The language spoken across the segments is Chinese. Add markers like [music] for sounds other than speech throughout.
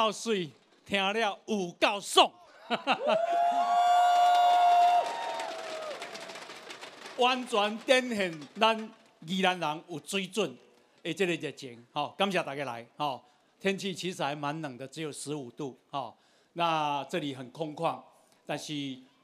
有够水，听了有够爽，[laughs] 完全展现咱宜兰人有水准的这个热情。好，感谢大家来。好，天气其实还蛮冷的，只有十五度。好，那这里很空旷，但是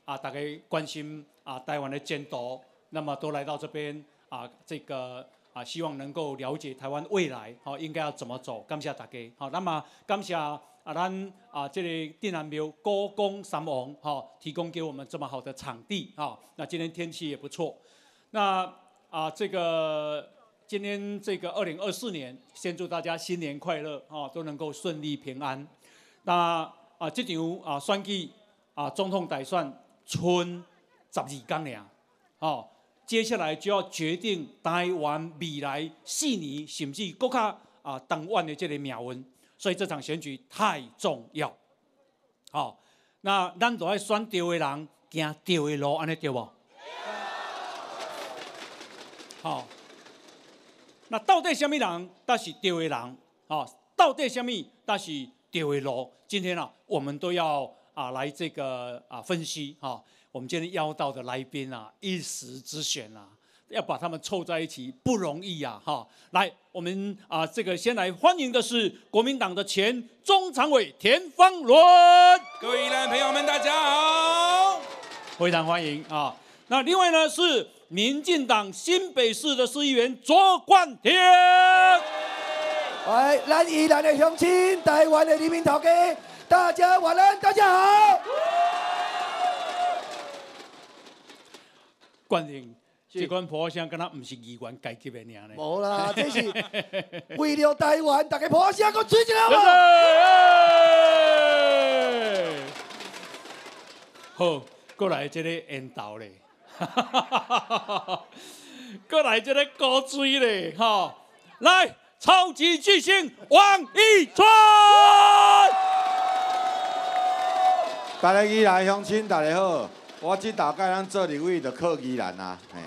啊，大家关心啊台湾的监督，那么都来到这边啊，这个。啊，希望能够了解台湾未来，好应该要怎么走。感谢大家，好，那么感谢啊，咱啊这里定南庙高公三王，哈，提供给我们这么好的场地，哈。那今天天气也不错，那啊这个今天这个二零二四年，先祝大家新年快乐，哈，都能够顺利平安。那啊这场啊选举啊总统大选，春十二天了，哦。接下来就要决定台湾未来四年甚至更加啊长远的这个命运，所以这场选举太重要。好，那咱都爱选对的人，行对的路，安尼对不？好，那到底什么人，但是对的人？好，到底什么，但是对的路？今天啊，我们都要啊来这个啊分析哈。我们今天邀到的来宾啊，一时之选啊，要把他们凑在一起不容易呀，哈！来，我们啊，这个先来欢迎的是国民党的前中常委田方伦，各位宜兰朋友们，大家好，非常欢迎啊！那另外呢是民进党新北市的市议员卓冠廷，来，咱宜兰的乡亲，台湾的黎明头家，大家晚安，大家好。冠廷，这款破声跟他不是议员阶级的尔呢？无啦，[laughs] 这是为了台湾，大家破声给我吹起来嘛！好，过来这个烟道嘞，[laughs] 过来这个高追嘞，哈！来，超级巨星王一川，大家起来乡亲，大家好。我即大概咱做立委就靠宜兰啊，嘿，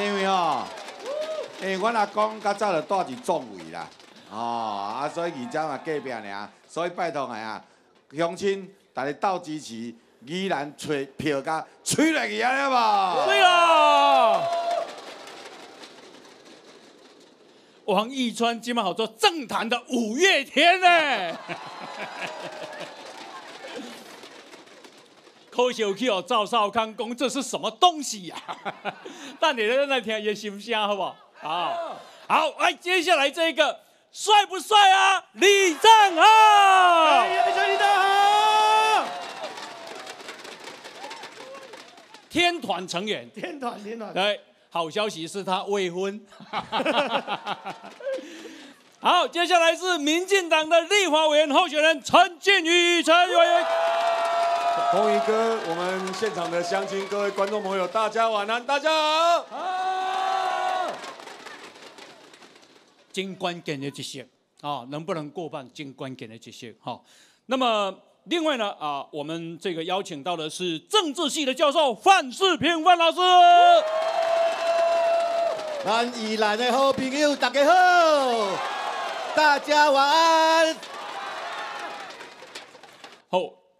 因为吼，因为阮阿公较早就住伫壮伟啦，哦，啊，所以而家嘛隔壁尔，所以拜托下啊，乡亲大家斗支持宜兰吹票价吹落去啊，好无？对啊！王一川今晚好做政坛的五月天呢。[laughs] 可惜去哦，赵少康讲这是什么东西呀？[laughs] 但你在那听也心声，好不好？好，好，来，接下来这个帅不帅啊？李正浩，李正浩，天团成员，天团，天团。对，好消息是他未婚。[laughs] 好，接下来是民进党的立法委员候选人陈建宇，陈委员。红衣哥，我们现场的乡亲、各位观众朋友，大家晚安，大家好。好。金关键的这些啊，能不能过半？金关键的这些哈。那么另外呢啊，我们这个邀请到的是政治系的教授范世平范老师。咱宜兰的好朋友，大家好，大家晚安。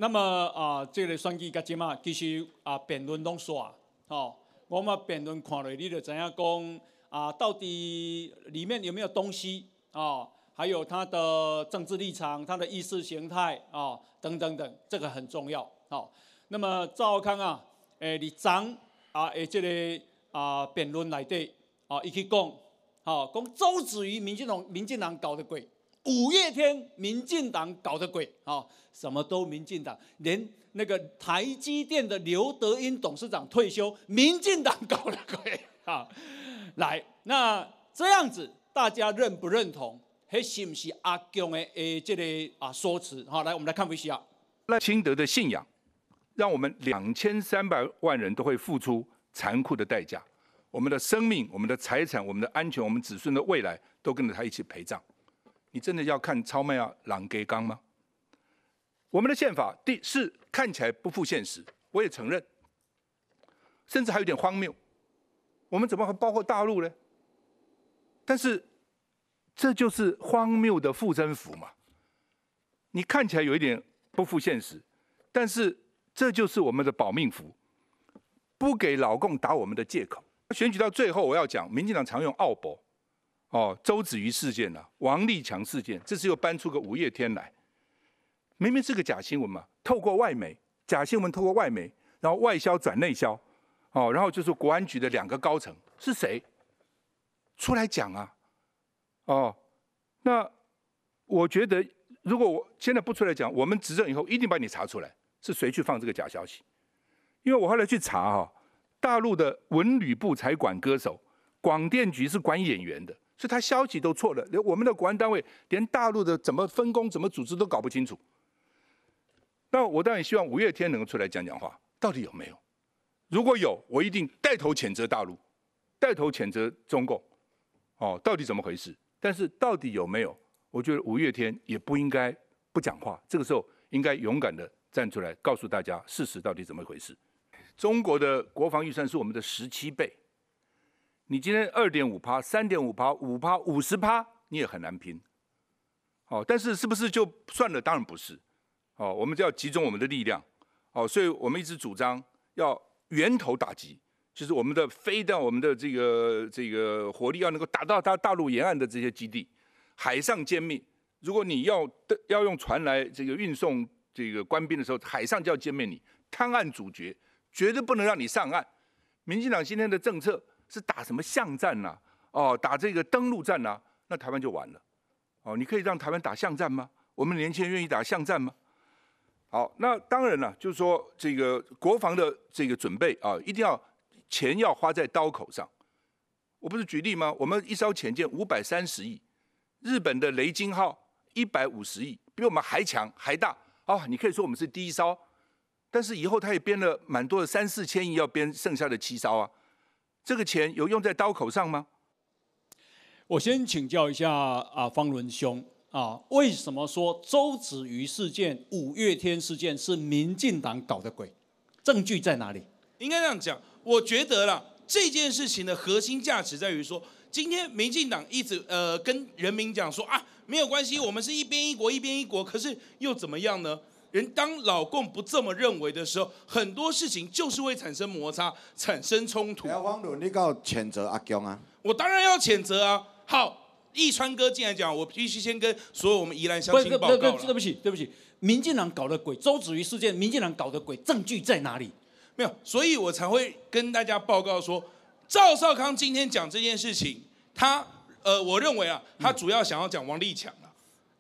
那么啊，这个选举甲即嘛，其实啊辩论拢煞，吼，我们辩论看落，你就知影讲啊，到底里面有没有东西啊？还有他的政治立场、他的意识形态啊，等等等，这个很重要。好，那么赵康啊，诶，你长啊，诶，这个啊辩论内底啊，伊去讲，好，讲周子瑜、民进党、民进党搞的鬼。五月天，民进党搞的鬼啊！什么都民进党，连那个台积电的刘德英董事长退休，民进党搞的鬼啊！[laughs] 来，那这样子大家认不认同？还是不是阿强的诶这个啊说辞？好，来我们来看一下。赖清德的信仰，让我们两千三百万人都会付出残酷的代价，我们的生命、我们的财产、我们的安全、我们子孙的未来，都跟着他一起陪葬。你真的要看超迈亚朗给刚吗？我们的宪法第四看起来不负现实，我也承认，甚至还有点荒谬。我们怎么会包括大陆呢？但是这就是荒谬的附身符嘛。你看起来有一点不负现实，但是这就是我们的保命符，不给老共打我们的借口。选举到最后，我要讲，民进党常用奥博，哦，周子瑜事件呐、王立强事件，这次又搬出个五月天来，明明是个假新闻嘛，透过外媒，假新闻透过外媒，然后外销转内销，哦，然后就是国安局的两个高层是谁出来讲啊？哦，那我觉得如果我现在不出来讲，我们执政以后一定把你查出来是谁去放这个假消息，因为我后来去查哈、大陆的文旅部才管歌手，广电局是管演员的，所以他消息都错了，连我们的国安单位连大陆的怎么分工、怎么组织都搞不清楚。那我当然希望五月天能够出来讲讲话，到底有没有？如果有，我一定带头谴责大陆，带头谴责中共。哦，到底怎么回事？但是到底有没有？我觉得五月天也不应该不讲话，这个时候应该勇敢的站出来，告诉大家事实到底怎么回事。中国的国防预算是我们的十七倍，你今天二点五趴、三点五趴、五趴、五十趴，你也很难拼。哦，但是是不是就算了？当然不是。哦，我们就要集中我们的力量。哦，所以我们一直主张要源头打击，就是我们的飞弹、我们的这个这个火力要能够打到它大陆沿岸的这些基地，海上歼灭。如果你要的要用船来这个运送这个官兵的时候，海上就要歼灭你，滩岸阻绝，绝对不能让你上岸。民进党今天的政策是打什么巷战呐、哦，打这个登陆战呐、那台湾就完了。哦，你可以让台湾打巷战吗？我们年轻人愿意打巷战吗？好，那当然了，就是说这个国防的这个准备啊，一定要钱要花在刀口上。我不是举例吗？我们一艘潜舰五百三十亿，日本的雷金号一百五十亿，比我们还强还大啊！你可以说我们是第一艘，但是以后他也编了蛮多的三四千亿要编剩下的七艘啊，这个钱有用在刀口上吗？我先请教一下啊，方伦兄啊，为什么说周子瑜事件、五月天事件是民进党搞的鬼？证据在哪里？应该这样讲，我觉得啦，这件事情的核心价值在于说，今天民进党一直呃跟人民讲说啊，没有关系，我们是一边一国一边一国，可是又怎么样呢？人当老共不这么认为的时候，很多事情就是会产生摩擦，产生冲突。廖方伦，你告谴责阿强啊？我当然要谴责啊！好，易川哥进来讲，我必须先跟所有我们宜兰乡亲报告了。对不起对不起，民进党搞的鬼，周子瑜事件，民进党搞的鬼，证据在哪里？没有，所以我才会跟大家报告说，赵少康今天讲这件事情，他呃，我认为啊，他主要想要讲王立强啊，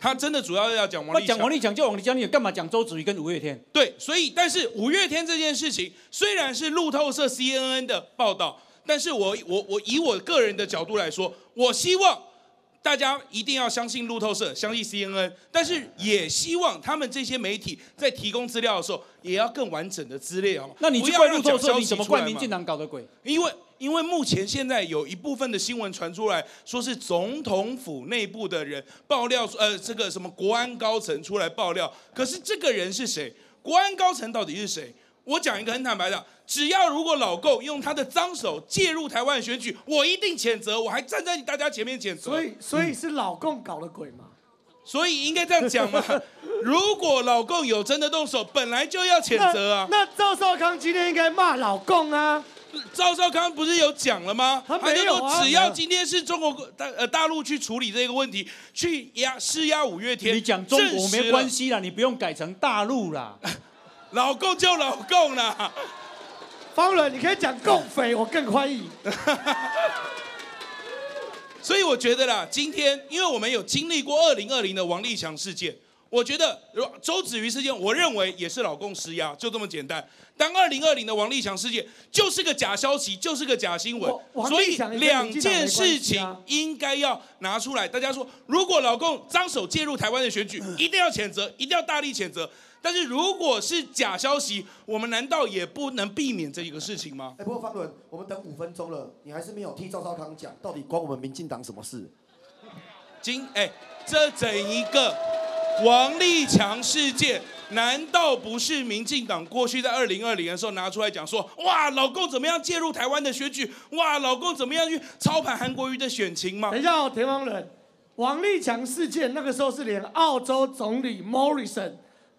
他真的主要要讲王立强。那讲王力讲就王力讲，你干嘛讲周子瑜跟五月天？对，所以但是五月天这件事情虽然是路透社 CNN 的报道，但是我我我以我个人的角度来说，我希望大家一定要相信路透社，相信 CNN，但是也希望他们这些媒体在提供资料的时候，也要更完整的资料嘛。那你去不要路透社，你怎么怪民进党搞的鬼？因为因为目前现在有一部分的新闻传出来，说是总统府内部的人爆料，呃，这个什么国安高层出来爆料，可是这个人是谁？国安高层到底是谁？我讲一个很坦白的，只要如果老共用他的脏手介入台湾的选举，我一定谴责，我还站在大家前面谴责。所以所以是老共搞的鬼嘛？所以应该这样讲嘛。如果老共有真的动手，本来就要谴责啊。那那赵少康今天应该骂老共啊？赵少康不是有讲了吗？他没有啊就说只要今天是中国大呃大陆去处理这个问题，去压施压五月天，你讲中国没关系，系啦，你不用改成大陆啦。[laughs] 老共就老共啦。方伦，你可以讲共匪，我更欢迎。[laughs] 所以我觉得啦，今天因为我们有经历过二零二零的王立强事件，我觉得如周子瑜事件，我认为也是老共施压，就这么简单。当二零二零的王立强事件就是个假消息，就是个假新闻所以两件事情啊应该要拿出来。大家说，如果老共张手介入台湾的选举，一定要谴责，一定要大力谴责。但是如果是假消息，我们难道也不能避免这一个事情吗？哎，不过方伦，我们等五分钟了，你还是没有替赵少康讲，到底关我们民进党什么事？今哎，这整一个王立强事件，难道不是民进党过去在二零二零的时候拿出来讲说，哇，老公怎么样介入台湾的选举？哇，老公怎么样去操盘韩国瑜的选情吗等？一下哦，田方人，王立强事件那个时候是连澳洲总理 Morrison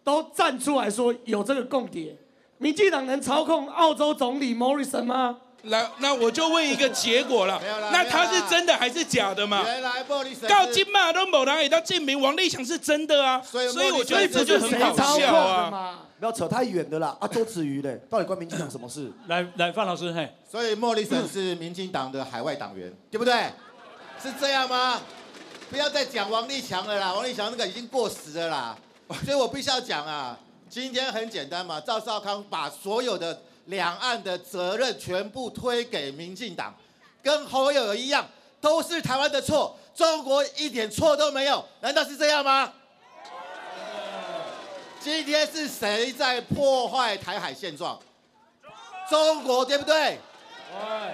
都站出来说有这个共谍，民进党能操控澳洲总理 Morrison 吗？来，那我就问一个结果了没有啦，那他是真的还是假的嘛？原来莫里森到今嘛都某人也到证明王立强是真的啊，所以所以我觉得这就很好笑啊。嘛？不要扯太远的啦！啊，周子瑜嘞，[laughs] 到底关民进党什么事？来来，范老师，嘿，所以莫里森是民进党的海外党员，对不对？是这样吗？不要再讲王立强了啦，王立强那个已经过时了啦。所以我必须要讲啊，今天很简单嘛，赵少康把所有的两岸的责任全部推给民进党，跟侯友宜一样，都是台湾的错，中国一点错都没有，难道是这样吗？今天是谁在破坏台海现状？中国对不对？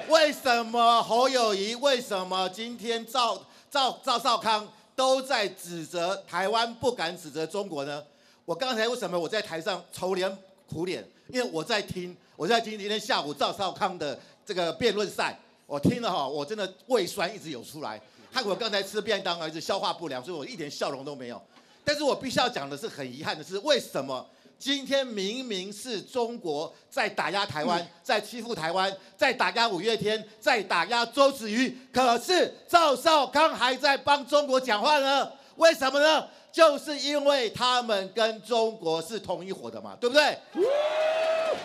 为什么侯友谊？为什么今天赵赵赵少康都在指责台湾，不敢指责中国呢？我刚才为什么我在台上愁脸苦脸？因为我在听，我在听今天下午赵少康的这个辩论赛，我听了哈，我真的胃酸一直有出来，害我刚才吃便当还是消化不良，所以我一点笑容都没有。但是我必须要讲的是，很遗憾的是，为什么今天明明是中国在打压台湾，在欺负台湾，在打压五月天，在打压周子瑜，可是赵少康还在帮中国讲话呢？为什么呢？就是因为他们跟中国是同一伙的嘛，对不对？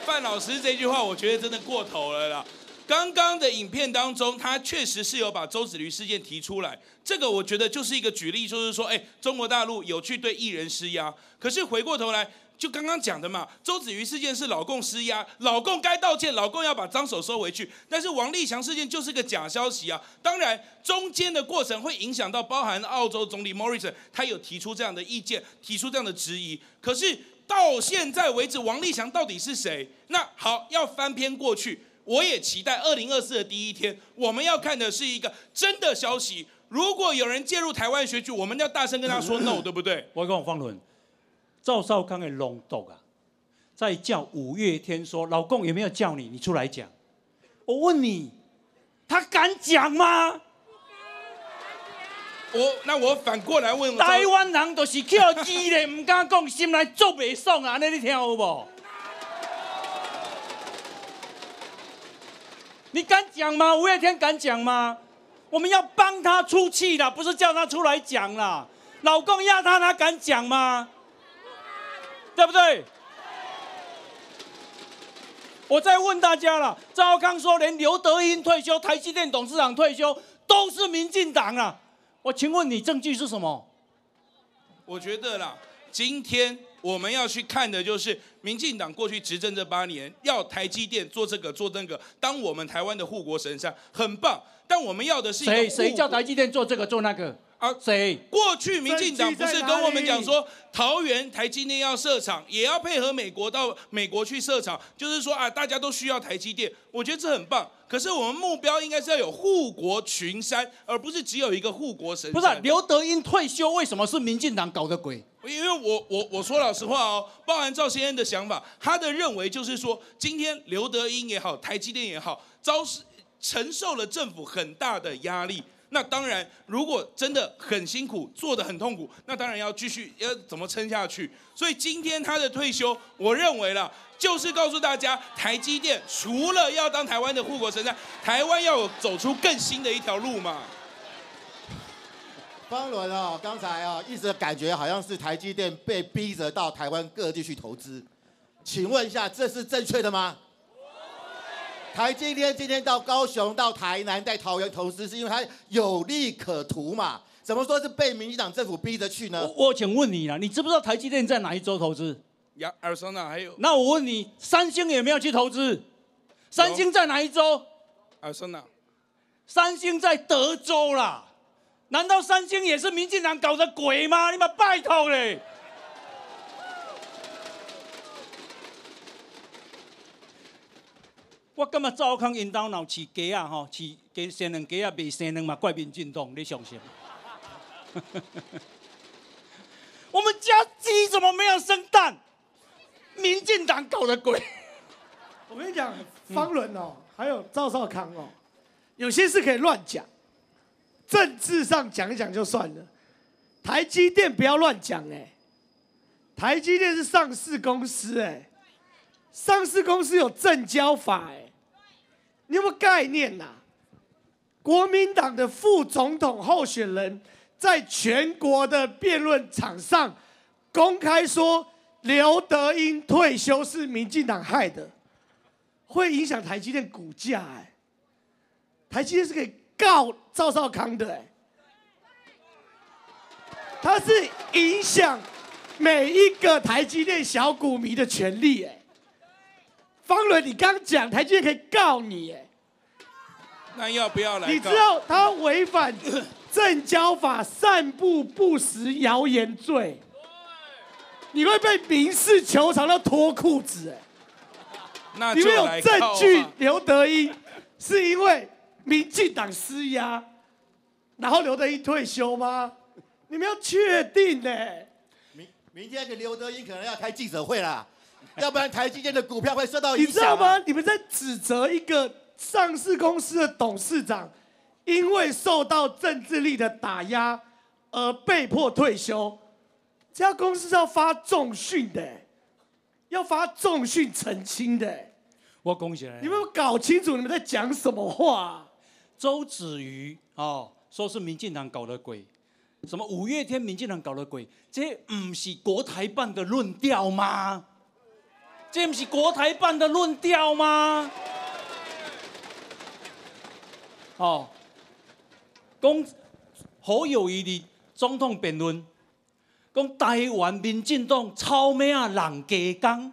范老师这句话，我觉得真的过头了啦。刚刚的影片当中，他确实是有把周子瑜事件提出来，这个我觉得就是一个举例，就是说，哎，中国大陆有去对艺人施压，可是回过头来，就刚刚讲的嘛，周子瑜事件是老共施压，老共该道歉，老共要把脏手收回去，但是王立强事件就是个假消息啊。当然，中间的过程会影响到包含澳洲总理 Morrison，他有提出这样的意见，提出这样的质疑，可是。到现在为止，王立强到底是谁？那好，要翻篇过去，我也期待二零二四的第一天，我们要看的是一个真的消息。如果有人介入台湾选举，我们要大声跟他说 [coughs] no，对不对？我讲方伦，赵少康的龙斗啊，在叫五月天说，老公有没有叫你？你出来讲。我问你，他敢讲吗？我那我反过来问，台湾人都是叫鸡的，唔敢讲，心内做袂爽啊！安尼你听有无？你敢讲吗？五月天敢讲吗？我们要帮他出气啦，不是叫他出来讲啦。老公压他，他敢讲吗？对不对？我再问大家了，赵康说连刘德英退休、台积电董事长退休都是民进党啊。我请问你证据是什么？我觉得啦，今天我们要去看的就是民进党过去执政这八年，要台积电做这个做那个，当我们台湾的护国神山，很棒。但我们要的是谁谁叫台积电做这个做那个啊？谁？过去民进党不是跟我们讲说，桃园台积电要设厂，也要配合美国到美国去设厂，就是说啊，大家都需要台积电，我觉得这很棒。可是我们目标应该是要有护国群山，而不是只有一个护国神山。不是、啊、刘德英退休，为什么是民进党搞的鬼？因为我我我说老实话哦，包含赵先生的想法，他的认为就是说，今天刘德英也好，台积电也好，遭受承受了政府很大的压力。那当然，如果真的很辛苦，做得很痛苦，那当然要继续要怎么撑下去。所以今天他的退休，我认为了，就是告诉大家，台积电除了要当台湾的护国神山，台湾要走出更新的一条路嘛。方伦哦，刚才啊、一直感觉好像是台积电被逼着到台湾各地去投资，请问一下，这是正确的吗？台积电今天到高雄、到台南、在桃园投资，是因为它有利可图嘛？怎么说是被民进党政府逼着去呢？我我请问你啦，你知不知道台积电在哪一州投资？亚，尔桑那还有。那我问你，三星有没有去投资？三星在哪一州？阿尔桑那。三星在德州啦。难道三星也是民进党搞的鬼吗？你们拜托嘞！我感觉赵康因兜闹饲鸡啊，吼，饲鸡生两鸡啊，未生两嘛，怪民进党，你相信吗？[laughs] 我们家鸡怎么没有生蛋？民进党搞的鬼！我跟你讲，方伦哦，还有赵少康哦，有些事可以乱讲。政治上讲一讲就算了，台积电不要乱讲哎，台积电是上市公司哎，上市公司有证交法哎，你有没有概念呐？国民党的副总统候选人在全国的辩论场上公开说刘德英退休是民进党害的，会影响台积电股价哎，台积电是可以告赵少康的哎，他是影响每一个台积电小股民的权利哎，方伦你刚讲台积电可以告你哎。那要不要来？你知道他违反证交法散布不实谣言罪，你会被民事球场要脱裤子哎！那你们有证据，刘德一是因为民进党施压，然后刘德一退休吗？你们要确定呢？明明天的刘德一可能要开记者会啦，要不然台积电的股票会受到影响。你知道吗？你们在指责一个。上市公司的董事长因为受到政治力的打压而被迫退休，这家公司是要发重讯的，要发重讯澄清的。我恭喜你们搞清楚你们在讲什么话？周子瑜哦，说是民进党搞的鬼，什么五月天民进党搞的鬼，这不是国台办的论调吗？这不是国台办的论调吗？哦，讲好友谊的总统辩论，讲台湾民进党操咩啊人家讲，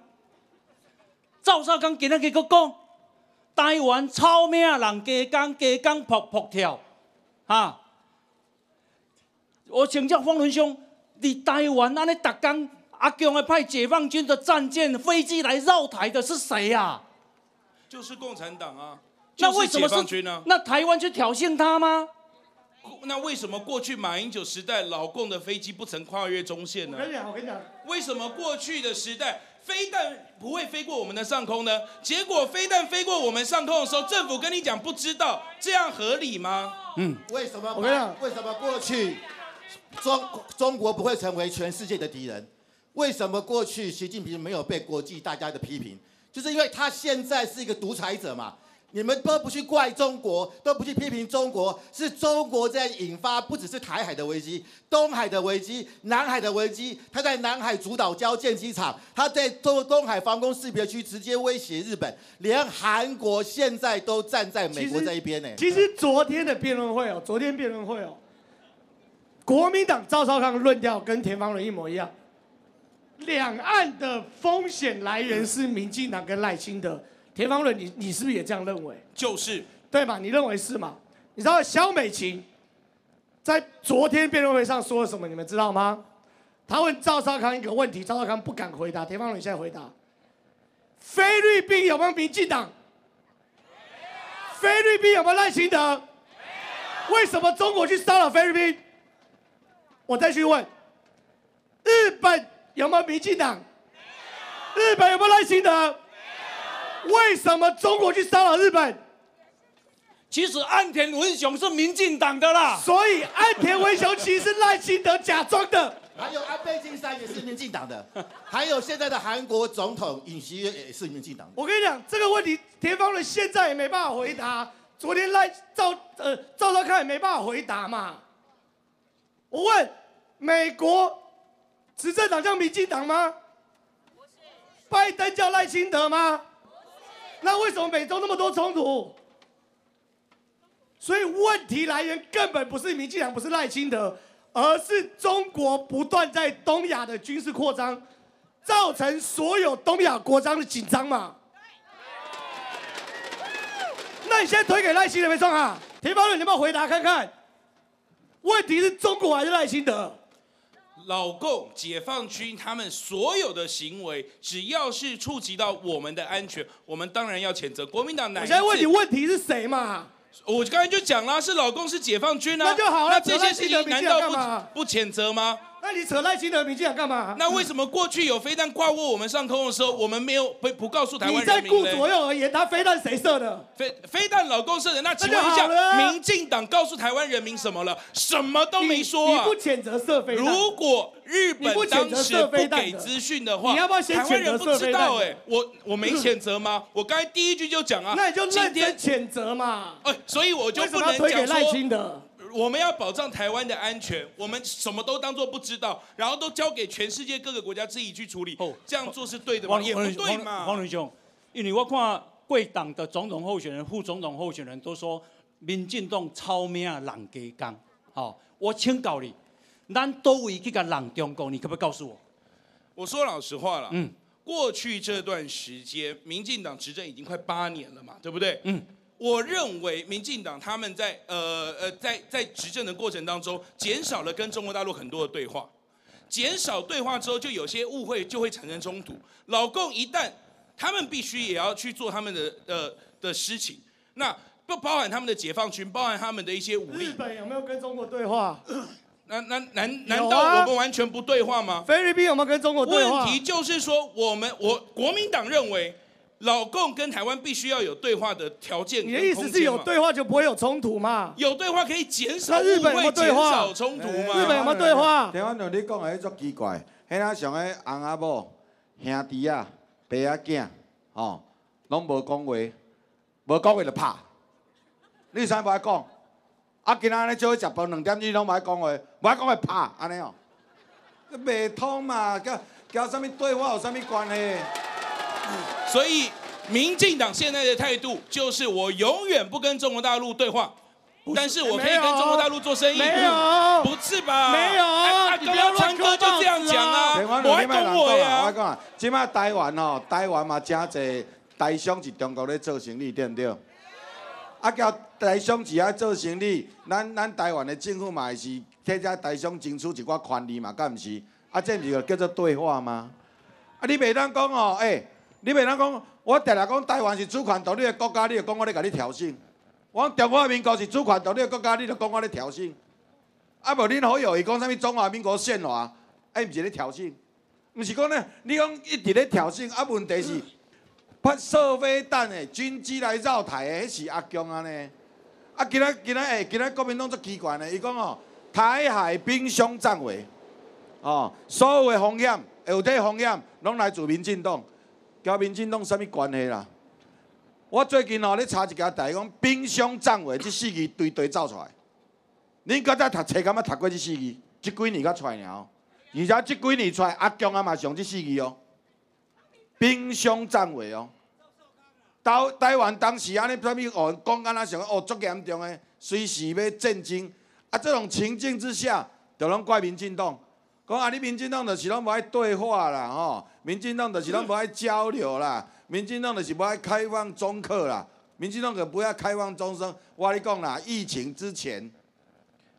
赵少康今日佮讲，台湾操咩啊人家讲，家讲扑扑跳，哈！我请教方伦兄，你台湾安尼逐工阿强的派解放军的战舰飞机来绕台的是谁呀？就是共产党啊！那为什么是那台湾去挑衅他吗？那为什么过去马英九时代老共的飞机不曾跨越中线呢？我跟你讲，我跟你讲，为什么过去的时代飞弹不会飞过我们的上空呢？结果飞弹飞过我们上空的时候，政府跟你讲不知道，这样合理吗？嗯，为什么？我跟你讲，为什么过去中中国不会成为全世界的敌人？为什么过去习近平没有被国际大家的批评？就是因为他现在是一个独裁者嘛。你们都不去怪中国，都不去批评中国，是中国在引发不只是台海的危机、东海的危机、南海的危机。他在南海主导交建机场，他在东东海防空识别区直接威胁日本，连韩国现在都站在美国这一边呢。其实昨天的辩论会哦，昨天辩论会哦，国民党赵少康论调跟田方伦一模一样，两岸的风险来源是民进党跟赖清德。田方伦，你你是不是也这样认为？就是，对吧？你认为是吗？你知道肖美琴在昨天辩论会上说了什么？你们知道吗？他问赵少康一个问题，赵少康不敢回答。田方伦现在回答：菲律宾有没有民进党？菲律宾有没有赖清德？为什么中国去骚扰菲律宾？我再去问：日本有没有民进党？日本有没有赖清德？为什么中国去骚扰日本？其实岸田文雄是民进党的啦，所以岸田文雄其实赖清德假装的。还有安倍晋三也是民进党的，还有现在的韩国总统尹锡悦也是民进党。我跟你讲，这个问题田方的现在也没办法回答，昨天赖赵呃赵少康也没办法回答嘛。我问美国执政党叫民进党吗？拜登叫赖清德吗？那为什么美洲那么多冲突？所以问题来源根本不是民进党，不是赖清德，而是中国不断在东亚的军事扩张，造成所有东亚国家的紧张嘛。那你现在推给赖清德没错啊？田方伦，你有没有回答看看？问题是中国还是赖清德？老共解放军他们所有的行为，只要是触及到我们的安全，我们当然要谴责。国民党，我现在问你问题是谁嘛？我刚才就讲了，是老共是解放军啊。那就好了。那这些事情难道不不谴责吗？那你扯赖清德、民进党干嘛？那为什么过去有飞弹挂过我们上空的时候，我们没有不不告诉台湾你在人民嘞顾左右而言，他飞弹谁射的？飞飞弹老公射的，那请问一那就下好了啊，民进党告诉台湾人民什么了？什么都没说啊你不！谴责射飞弹？如果日本当时不给资讯的话，你要不要先台湾人不知道？谴责射飞弹哎，我我没谴责吗？我刚才第一句就讲啊，那你就认真谴责嘛。哎，所以我就为什么不能讲要推给赖说清德？我们要保障台湾的安全，我们什么都当做不知道，然后都交给全世界各个国家自己去处理哦。这样做是对的吗？也不对嘛。黄仁兄，因为我看贵党的总统候选人、副总统候选人都说民进党操命人家讲，哦，我请教你，咱都位去甲人中共，你可不可以告诉我？我说老实话了，嗯过去这段时间，民进党执政已经快八年了嘛，对不对？嗯，我认为民进党他们在呃呃在在执政的过程当中，减少了跟中国大陆很多的对话，减少对话之后，就有些误会就会产生冲突。老共一旦他们必须也要去做他们的呃的事情，那不包含他们的解放军，包含他们的一些武力日，本有没有跟中国对话？那那难难有啊道我们完全不对话吗？菲律宾有没有跟中国对话？问题就是说，我们我国民党认为，老共跟台湾必须要有对话的条件你的意思是有对话就不会有冲突嘛？有对话可以减少那日本有对话少冲突嘛？日本有没有对话台湾同你讲的迄足奇怪，迄仔上个翁阿某、兄弟啊、爸啊囝，吼，拢无讲话，无讲话就拍。你有啥无爱讲？啊，今仔日做伙食饭两点钟拢无爱讲话，无爱讲话拍，安尼哦，袂通嘛，交交啥物对话有啥物关系？所以，民进党现在的态度就是，我永远不跟中国大陆对话，但是我可以跟中国大陆做生意。没有不是吧？没有啊你不要乱刚刚昌哥就这样讲啊，台湾我还有你莫讲我人讲啊，我呀。讲啊，即摆台湾吼，台湾嘛真侪台商是中国咧做生意，对毋对？啊，叫台商是爱做生意，咱咱台湾的政府嘛是替遮台商争取一寡权利嘛，敢毋是？啊，这毋是就叫做对话吗？啊，你袂当讲哦，诶、你袂当讲，我定定讲台湾是主权独立的国家，你就讲我咧甲你挑衅；我讲中华民国是主权独立的国家，你就讲我咧挑衅。啊，无恁好友伊讲啥物中华民国宪法，哎，毋是咧挑衅，毋是讲咧，你讲一直咧挑衅，啊，问题是发射飞弹的军机来绕台的，迄是阿强安尼。啊，今仔今仔诶，今仔国民党足奇怪呢，伊讲哦，台海兵凶战危，哦，所有的风险，有底风险，拢来自民进党，交民进党啥物关系啦？我最近哦咧查一家台讲兵凶战危这四字堆堆走出来。恁搁再读册，敢若读过这四字？即几年才出来尔，而且即几年出来，阿强啊嘛上这四字哦，兵凶战危哦。台台湾当时安尼啥物哦，讲敢若上哦足严重诶，随时要战争。啊，这种情境之下，就拢怪民进党，讲啊，你民进党就是拢无爱对话啦，吼、民进党就是拢无爱交流啦，民进党就是无爱开放中客啦，民进党可不要开放终生。我跟你讲啦，疫情之前。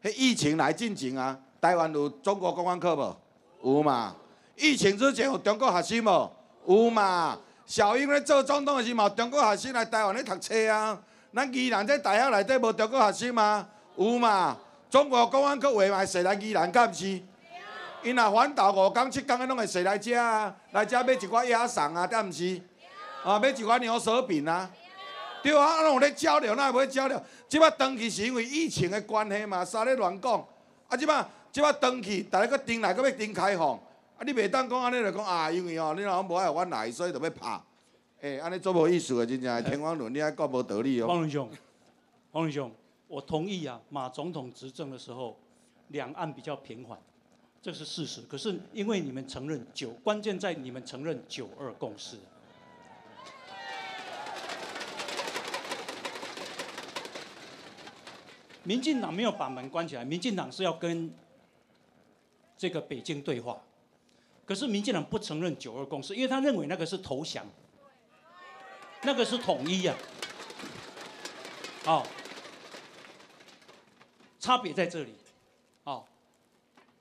迄疫情来进前啊，台湾有中国公安课无？有嘛？疫情之前有中国学生无？有嘛？小英咧做总统的时嘛，中国学生来台湾咧读册啊。咱宜兰在大学内底无中国学生吗？有嘛？中国公安课话嘛是来宜兰，敢毋是？因若反倒五工七工的拢会踅来遮啊，来遮买一寡野送啊，对毋是？啊，买一寡牛舌饼啊。对啊，啊，拢有咧交流，哪会无交流？即摆登去是因为疫情的关系嘛，三日乱讲？啊，即摆即摆登去，逐个搁顶来，搁要顶开放。啊，你袂当讲安尼就讲啊，因为哦，你若无爱互阮来，所以就要拍。诶、安尼做无意思的，真正天王论，你还讲无道理哦。黄仁兄，黄仁兄，我同意啊，马总统执政的时候，两岸比较平缓，这是事实。可是因为你们承认九，关键在你们承认九二共识。民进党没有把门关起来，民进党是要跟这个北京对话，可是民进党不承认九二共识，因为他认为那个是投降，那个是统一呀、哦，差别在这里，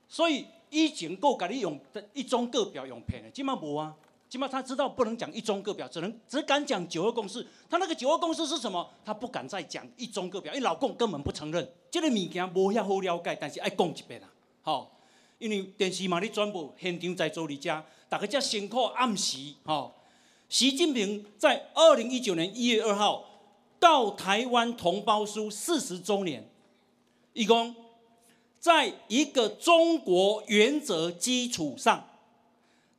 所以以前够甲你用的一中各表用骗的，今嘛无啊，今嘛他知道不能讲一中各表，只能只敢讲九二共识。他那个九二共识是什么？他不敢再讲一中各表，因为老共根本不承认，这个物件无遐好了解，但是爱讲一遍啊，好、因为电视嘛，你转播现场在做你家，大家遮辛苦暗时吼。习近平在二零一九年一月二号到台湾同胞书四十周年，一共在一个中国原则基础上，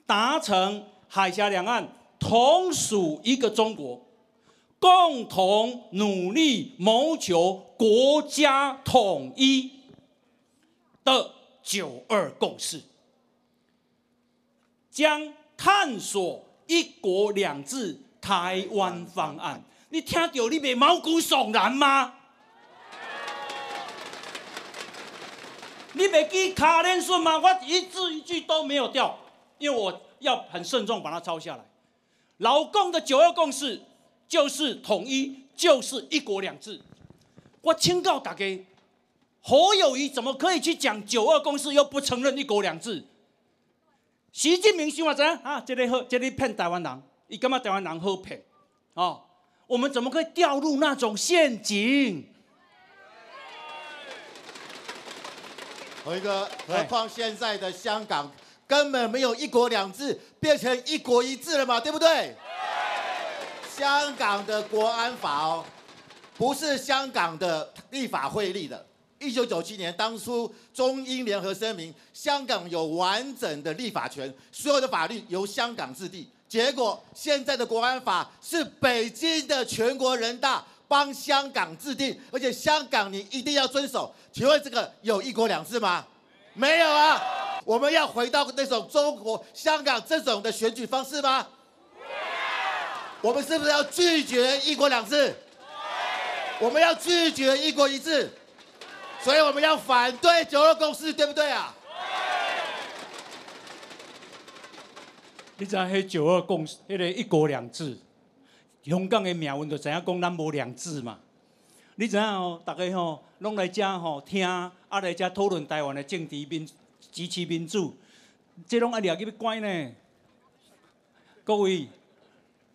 达成海峡两岸同属一个中国，共同努力谋求国家统一的九二共识，将探索一国两制台湾方案。你听到你没毛骨悚然吗？你没记卡连顺吗？我一字一句都没有掉，因为我要很慎重把它抄下来。老共的九二共识就是统一，就是一国两制。我请告大家，侯友谊怎么可以去讲九二共识，又不承认一国两制？习近平想话怎样啊？这里好，这里骗台湾人，伊干嘛台湾人好骗？哦，我们怎么可以掉入那种陷阱？侯一哥，何况现在的香港根本没有一国两制，变成一国一制了嘛，对不对？香港的国安法哦，不是香港的立法会立的。一九九七年，当初中英联合声明，香港有完整的立法权，所有的法律由香港制定。结果现在的国安法是北京的全国人大帮香港制定，而且香港你一定要遵守。请问这个有一国两制吗？没有啊！我们要回到那种中国香港这种的选举方式吗？我们是不是要拒绝一国两制？我们要拒绝一国一制，所以我们要反对九二共识，对不对啊？你知影迄九二共识，迄个一国两制，香港的命运就知影讲咱无良知嘛。你知影哦，大家吼拢来遮吼听，啊来遮讨论台湾的政治民支持民主，这拢爱掠去要关呢。各位，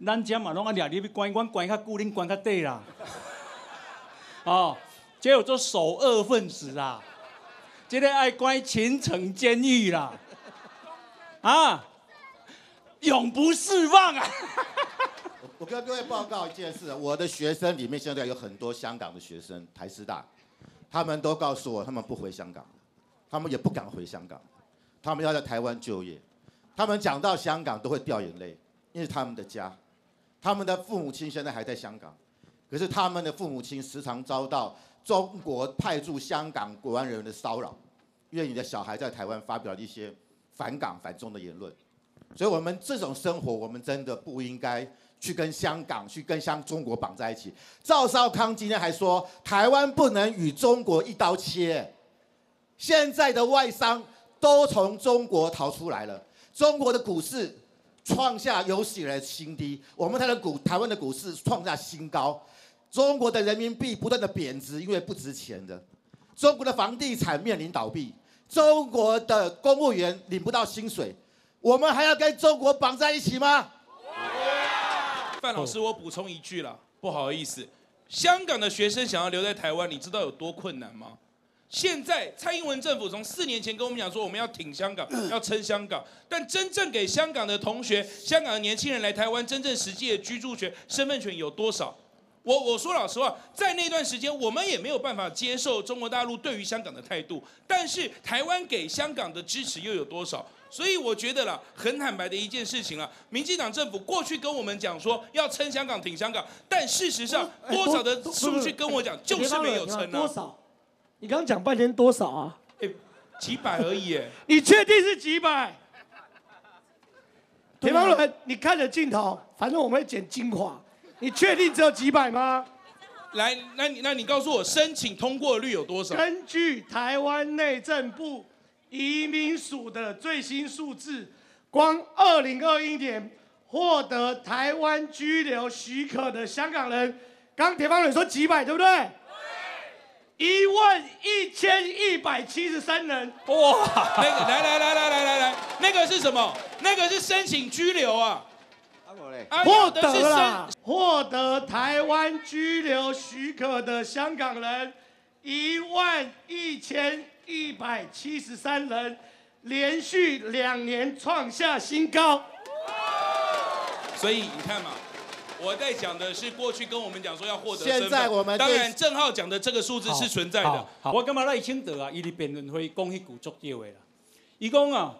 咱遮嘛拢爱掠你要关，阮关较久，恁关较短啦。[laughs] 哦，这有做首恶分子啊，这个爱关秦城监狱啦，啊，永不释放啊！我跟各位报告一件事，我的学生里面现在有很多香港的学生，台师大，他们都告诉我，他们不回香港，他们也不敢回香港，他们要在台湾就业，他们讲到香港都会掉眼泪，因为他们的家，他们的父母亲现在还在香港。可是他们的父母亲时常遭到中国派驻香港国安人员的骚扰，因为你的小孩在台湾发表了一些反港反中的言论，所以我们这种生活，我们真的不应该去跟香港、去跟香中国绑在一起。赵少康今天还说，台湾不能与中国一刀切。现在的外商都从中国逃出来了，中国的股市创下有史以来新低，我们台的股台湾的股市创下新高。中国的人民币不断的贬值，因为不值钱的；中国的房地产面临倒闭，中国的公务员领不到薪水，我们还要跟中国绑在一起吗？范老师，我补充一句了，不好意思，香港的学生想要留在台湾，你知道有多困难吗？现在蔡英文政府从四年前跟我们讲说，我们要挺香港，[clears throat] 要撑香港，但真正给香港的同学、香港的年轻人来台湾真正实际的居住权、身份权有多少？我我说老实话，在那段时间，我们也没有办法接受中国大陆对于香港的态度。但是台湾给香港的支持又有多少？所以我觉得啦，很坦白的一件事情了。民进党政府过去跟我们讲说要撑香港、挺香港，但事实上多少的数据跟我讲就是没有撑啊。多少？你刚刚讲半天多少啊？哎，几百而已。哎，[laughs] 你确定是几百？田方伦，你看着镜头，反正我们会剪精华。你确定只有几百吗？来，那你那你告诉我，申请通过率有多少？根据台湾内政部移民署的最新数字，光二零二一年获得台湾居留许可的香港人，刚铁方人说几百，对不对？一万一千一百七十三人。哇！那个，来来来来来来来，那个是什么？那个是申请居留啊。获得了获得台湾居留许可的香港人一万一千一百七十三人，连续两年创下新高。所以你看嘛，我在讲的是过去跟我们讲说要获得身份。现在我们当然郑浩讲的这个数字是存在的我干嘛赖清德啊，伊伫辩论会讲迄股足对的啦。伊讲啊，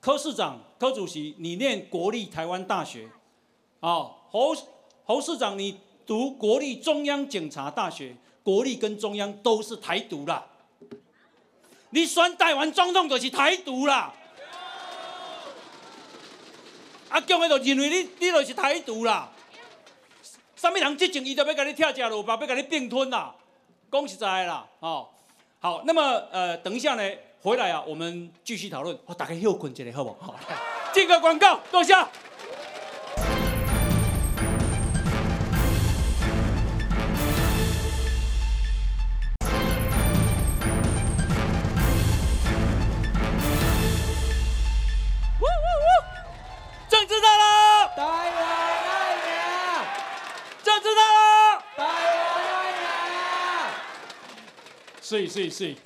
柯市长、柯主席，你念国立台湾大学，哦，侯侯市长你读国立中央警察大学，国立跟中央都是台独啦。你选台湾总统就是台独啦。啊，强的就认为你你就是台独啦。什么人执政，伊都要甲你跳下路吧，要甲你并吞啦。讲实在的啦，哦，好，那么呃，等一下呢，回来啊，我们继续讨论。我大概休困一下，好不好？好，进个广告，多谢。是是是，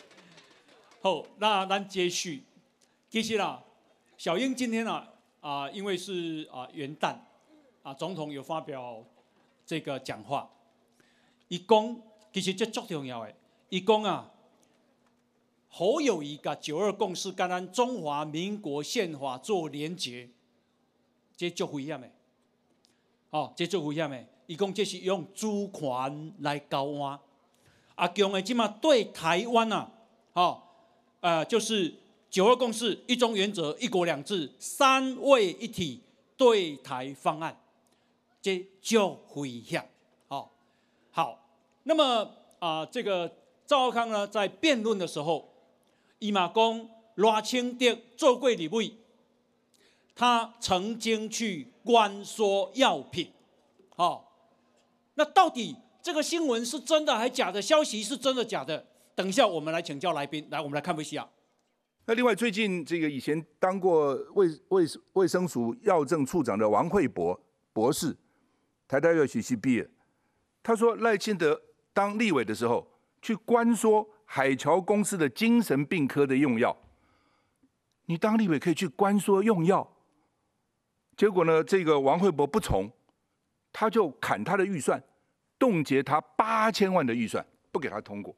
好，那咱接续。其实啦，小英今天啊啊、因为是啊、元旦啊，总统有发表这个讲话，伊讲其实这足重要的，伊讲啊，好友谊甲九二共识跟咱中华民国宪法做连结，这足危险的，哦，这足危险的，伊讲这是用主权来交换。阿强的即马对台湾啊，哦，呃，就是九二共识、一中原则、一国两制、三位一体对台方案，这就危险。哦，好，那么啊、这个赵少康呢，在辩论的时候，伊嘛讲赖清德做过立委，他曾经去关说药品，哦，那到底这个新闻是真的还假的？消息是真的假的？等一下我们来请教来宾，来我们来看 VCR。那另外，最近这个以前当过卫卫卫生署药政处长的王惠博博士，台大药学系毕业，他说赖清德当立委的时候，去关说海桥公司的精神病科的用药。你当立委可以去关说用药，结果呢，这个王惠博不从，他就砍他的预算，冻结他八千万的预算，不给他通过。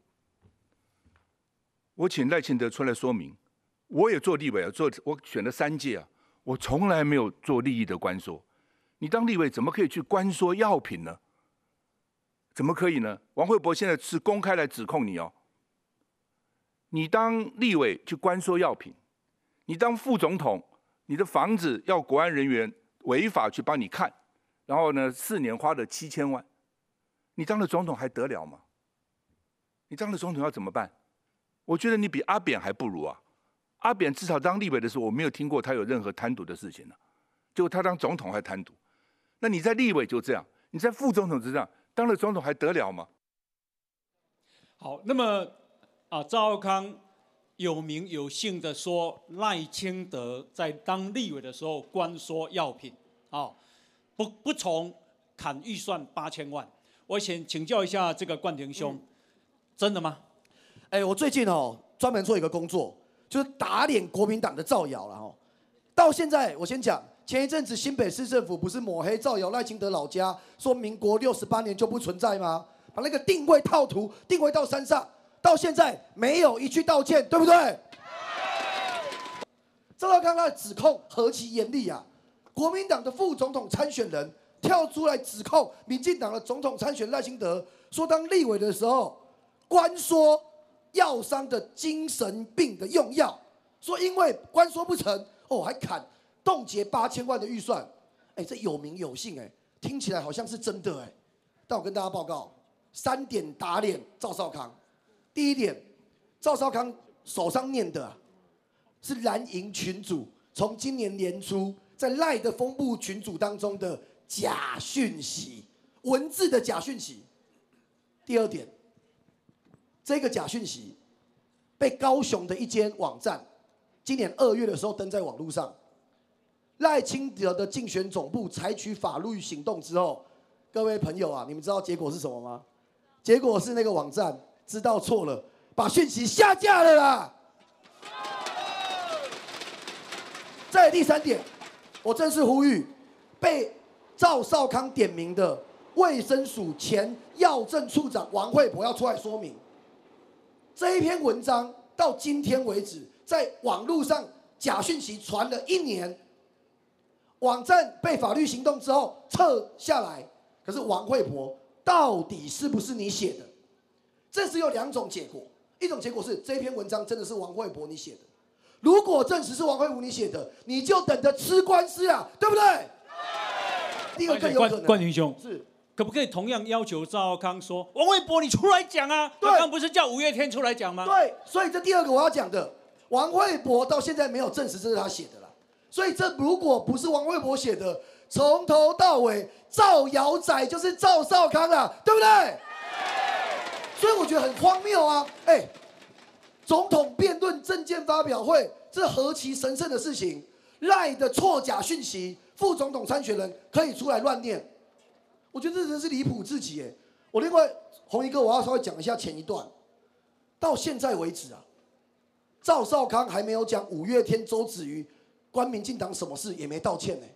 我请赖清德出来说明。我也做立委啊，做我选了三届啊，我从来没有做利益的关说。你当立委怎么可以去关说药品呢？怎么可以呢？王惠博现在是公开来指控你哦。你当立委去关说药品，你当副总统，你的房子要国安人员违法去帮你看，然后呢，四年花了七千万，你当了总统还得了吗？你当了总统要怎么办？我觉得你比阿扁还不如啊。阿扁至少当立委的时候，我没有听过他有任何贪渎的事情呢、结果他当总统还贪渎，那你在立委就这样，你在副总统就这样，当了总统还得了吗？好，那么啊，赵康有名有姓的说赖清德在当立委的时候关说药品，啊，不不从砍预算八千万。我先请教一下这个冠廷兄，真的吗？哎，我最近哦专门做一个工作，就是打脸国民党的造谣了哦。到现在，我先讲，前一阵子新北市政府不是抹黑造谣赖清德老家，说民国六十八年就不存在吗？把那个定位套图定位到山上，到现在没有一句道歉，对不对？赵少康他的指控何其严厉啊！国民党的副总统参选人跳出来指控民进党的总统参选赖清德，说当立委的时候关说药商的精神病的用药，说因为关说不成，哦还砍冻结八千万的预算，哎，这有名有姓哎，听起来好像是真的哎。但我跟大家报告，三点打脸赵少康。第一点，赵少康手上念的是蓝营群主从今年年初在赖的风部群组当中的假讯息，文字的假讯息。第二点，这个假讯息被高雄的一间网站今年二月的时候登在网络上。赖清德的竞选总部采取法律行动之后，各位朋友啊，你们知道结果是什么吗？结果是那个网站知道错了，把讯息下架了啦。再第三点，我正式呼吁被赵少康点名的卫生署前药政处长王惠博要出来说明，这一篇文章到今天为止，在网络上假讯息传了一年，网站被法律行动之后撤下来，可是王惠博到底是不是你写的？这是有两种结果，一种结果是这篇文章真的是王惠博你写的，如果证实是王惠博你写的，你就等着吃官司啊，对不对？第二个更有可冠能冠军兄，是可不可以同样要求赵少康说，王卫博你出来讲啊？对刚刚不是叫五月天出来讲吗？对，所以这第二个我要讲的，王惠博到现在没有证实这是他写的啦。所以这如果不是王惠博写的，从头到尾造谣仔就是赵少康啊，对不对？所以我觉得很荒谬啊！哎，总统辩论政见发表会，这何其神圣的事情！赖的错假讯息，副总统参选人可以出来乱念，我觉得这真是离谱至极哎！我另外红一哥，我要稍微讲一下前一段。到现在为止啊，赵少康还没有讲五月天、周子瑜关民进党什么事，也没道歉呢。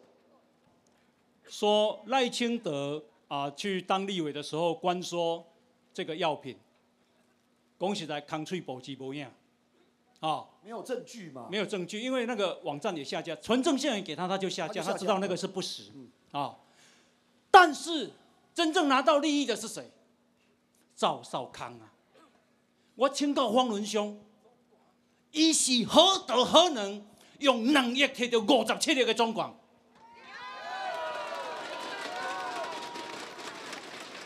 说赖清德啊去当立委的时候关说这个药品，恭喜在康翠保级不一样，啊，没有证据嘛？没有证据，因为那个网站也下架，纯正线给他他就下架，他就下架他知道那个是不实啊。但是真正拿到利益的是谁？赵少康啊！我请教方伦兄，伊是何德何能，用两亿摕到五十七亿的总管？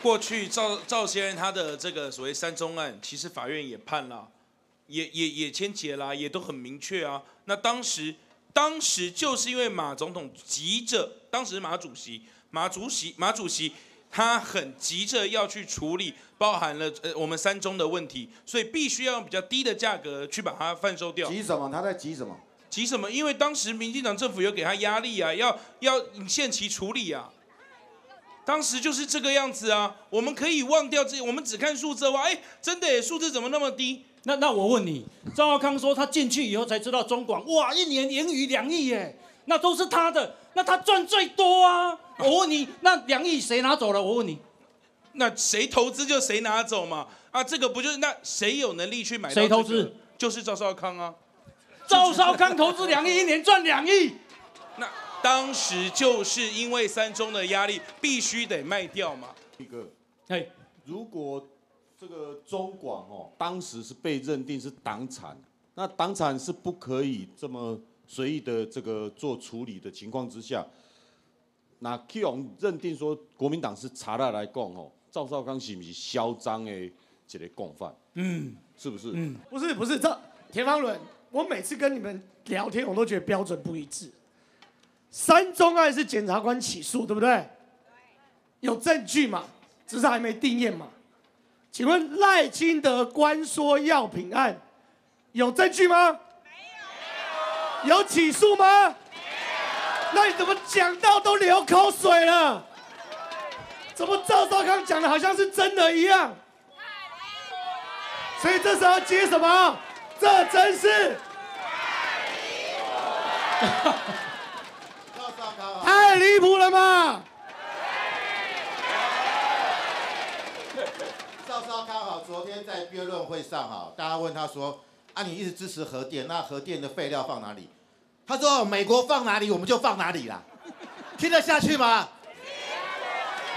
过去赵赵先生他的这个所谓三中案，其实法院也判了，也也也签结啦，也都很明确啊。那当时当时就是因为马总统急着，当时马主席马主席马主席他很急着要去处理包含了呃我们三中的问题，所以必须要用比较低的价格去把它贩售掉。急什么？他在急什么？急什么？因为当时民进党政府有给他压力啊，要要限期处理啊。当时就是这个样子啊，我们可以忘掉这，我们只看数字的话，哎，真的耶，数字怎么那么低？那那我问你，赵少康说他进去以后才知道中广，哇，一年盈余两亿耶，那都是他的，那他赚最多啊。我问你，那两亿谁拿走了？我问你，那谁投资就谁拿走嘛？啊，这个不就是那谁有能力去买到、谁投资？就是赵少康啊。赵少康投资两亿，一年赚两亿。那当时就是因为三中的压力，必须得卖掉嘛。一个，哎，如果这个中广哦，当时是被认定是党产，那党产是不可以这么随意的这个做处理的情况之下，那 Q 勇认定说国民党是查下来供哦，赵少康是不是嚣张的一个共犯？嗯，是不是？嗯，不是不是，这田方伦，我每次跟你们聊天，我都觉得标准不一致。三中案是检察官起诉，对不对？有证据嘛？只是还没定验嘛？请问赖清德关说药品案有证据吗？没有。有起诉吗？那你怎么讲到都流口水了？怎么赵少康讲的好像是真的一样？所以这时候要接什么？这真是赵少康啊，太离谱了嘛！赵少康好，昨天在辩论会上哈，大家问他说：“啊，你一直支持核电，那核电的废料放哪里？”他说：“美国放哪里，我们就放哪里啦。”听得下去吗？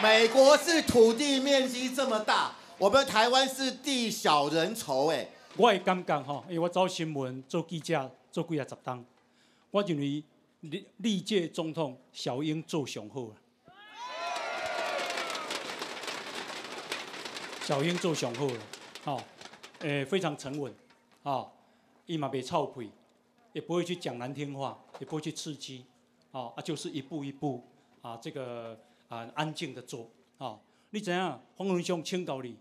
美国是土地面积这么大，我们台湾是地小人稠哎。我也感觉哈，因为我走新闻做记者做几啊十档，我认为历历届总统小英做上好啊。小英做上好了，吼、诶、非常沉稳，哦、伊嘛袂臭屁，也不会去讲难听话，也不会去刺激，哦，啊，就是一步一步啊，这个啊安静的做，哦，你怎样？黄文雄请教你，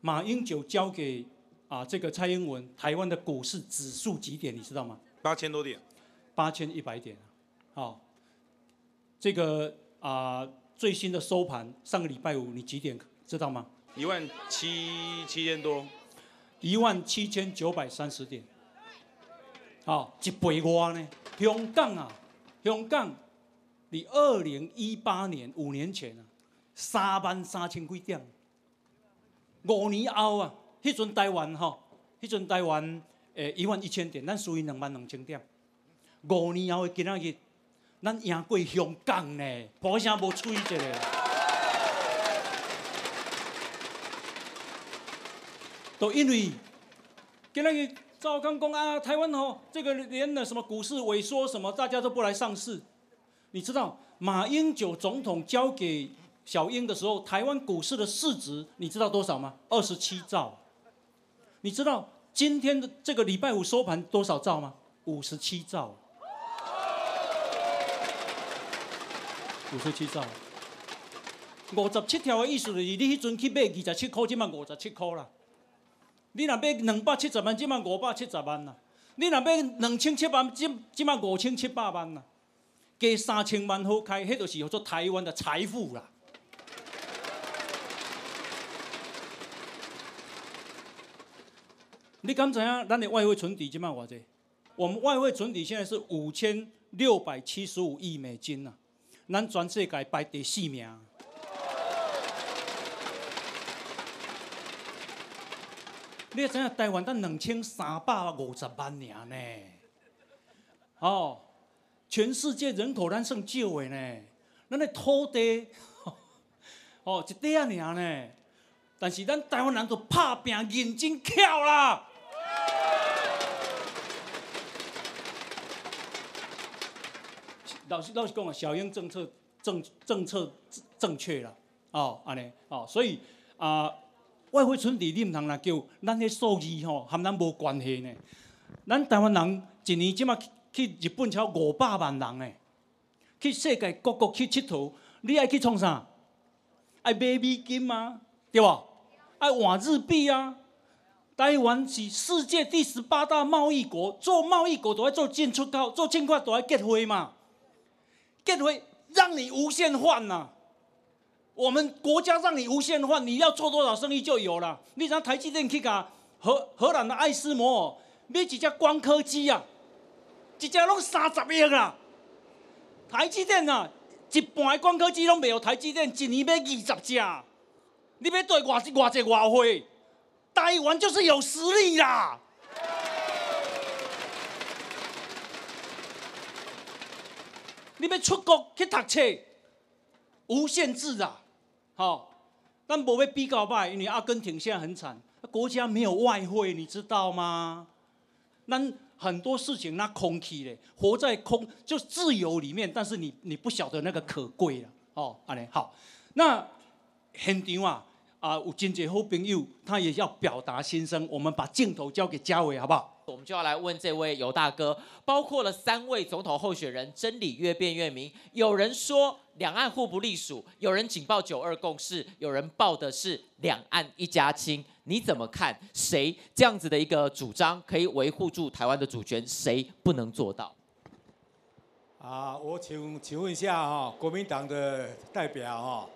马英九交给啊这个蔡英文，台湾的股市指数几点？你知道吗？八千多点，八千一百点啊、哦，这个啊、最新的收盘，上个礼拜五你几点知道吗？一万七七千多，一万七千九百三十点，好、一倍外呢。香港啊，香港，你二零一八年五年前啊，三万三千几点，五年后啊，迄阵台湾吼，迄阵台湾诶一万一千点，咱输于两万两千点。五年后的今仔日，咱赢过香港呢，抱声无吹一个。都因为今仔日赵康讲啊，台湾哦这个连的什么股市萎缩什么，大家都不来上市。你知道马英九总统交给小英的时候，台湾股市的市值你知道多少吗？二十七兆。你知道今天的这个礼拜五收盘多少兆吗？五十七兆。五十七兆。五十七条的意思就是，你迄阵去买二十七块，即嘛五十七块啦。你若要两百七十万，即嘛五百七十万啦。你若要两千七万，即即嘛五千七百万啦。加三千万好开，迄就是叫做台湾的财富啦。你敢知影咱的外汇存底即嘛偌济？我们外汇存底现在是五千六百七十五亿美金呐，咱全世界排第四名。你知影台湾才两千三百五十万人呢？哦，全世界人口咱算少的呢，咱的土地 [laughs] 哦一点仔尔呢，但是咱台湾人都拍拼认真巧啦。老实老实讲啊，小英政策政政策正确啦，哦，安尼哦，所以啊。外汇存底，你毋通来叫咱迄数字吼，和咱无关系呢。咱台湾人一年即马去日本超五百万人呢，去世界各国去佚佗，你爱去创啥？爱买美金吗？对无？爱换日币啊！台湾是世界第十八大贸易国，做贸易国都要做进出口，做进口都要结汇嘛。结汇让你无限换呐！我们国家让你无限换，你要做多少生意就有了。你像台积电去搞荷荷兰的爱斯摩买几架光刻机啊，一架拢三十亿啦。台积电啊，一半的光刻机拢没有台积电，一年买二十架。你要对外外济外汇，台湾就是有实力啦。你要出国去读册，无限制啊。好，但无要比较歹，因为阿根廷现在很惨，国家没有外汇，你知道吗？那很多事情那空气嘞，活在空就自由里面，但是你你不晓得那个可贵了。哦，阿尼好，那现场啊啊有真济好朋友，他也要表达心声，我们把镜头交给嘉伟好不好？我们就要来问这位尤大哥，包括了三位总统候选人，真理越辩越明。有人说两岸互不隶属，有人警报九二共识，有人报的是两岸一家亲。你怎么看？谁这样子的一个主张可以维护住台湾的主权？谁不能做到？啊，我请请问一下哈，国民党的代表哈，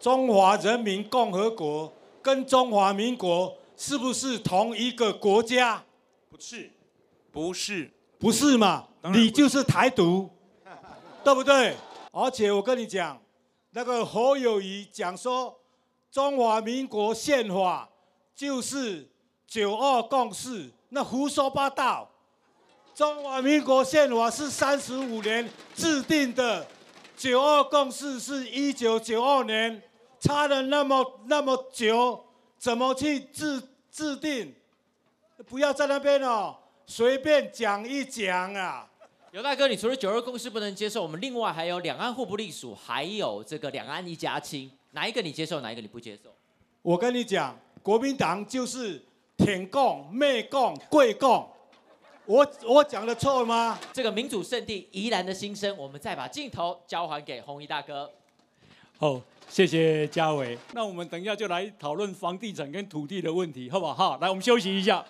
中华人民共和国跟中华民国是不是同一个国家？不是，不是，不是嘛？你就是台独，对不对？而且我跟你讲，那个侯友谊讲说，中华民国宪法就是九二共识，那胡说八道。中华民国宪法是三十五年制定的，九二共识是一九九二年，差了那么那么久，怎么去制制定？不要在那边哦，随便讲一讲啊！尤大哥，你除了九二共识不能接受，我们另外还有两岸互不隶属，还有这个两岸一家亲，哪一个你接受，哪一个你不接受？我跟你讲，国民党就是舔共、媚共、贵共，我我讲的错吗？这个民主圣地宜兰的心声，我们再把镜头交还给红衣大哥。好，谢谢嘉伟。那我们等一下就来讨论房地产跟土地的问题，好不好？好，来，我们休息一下。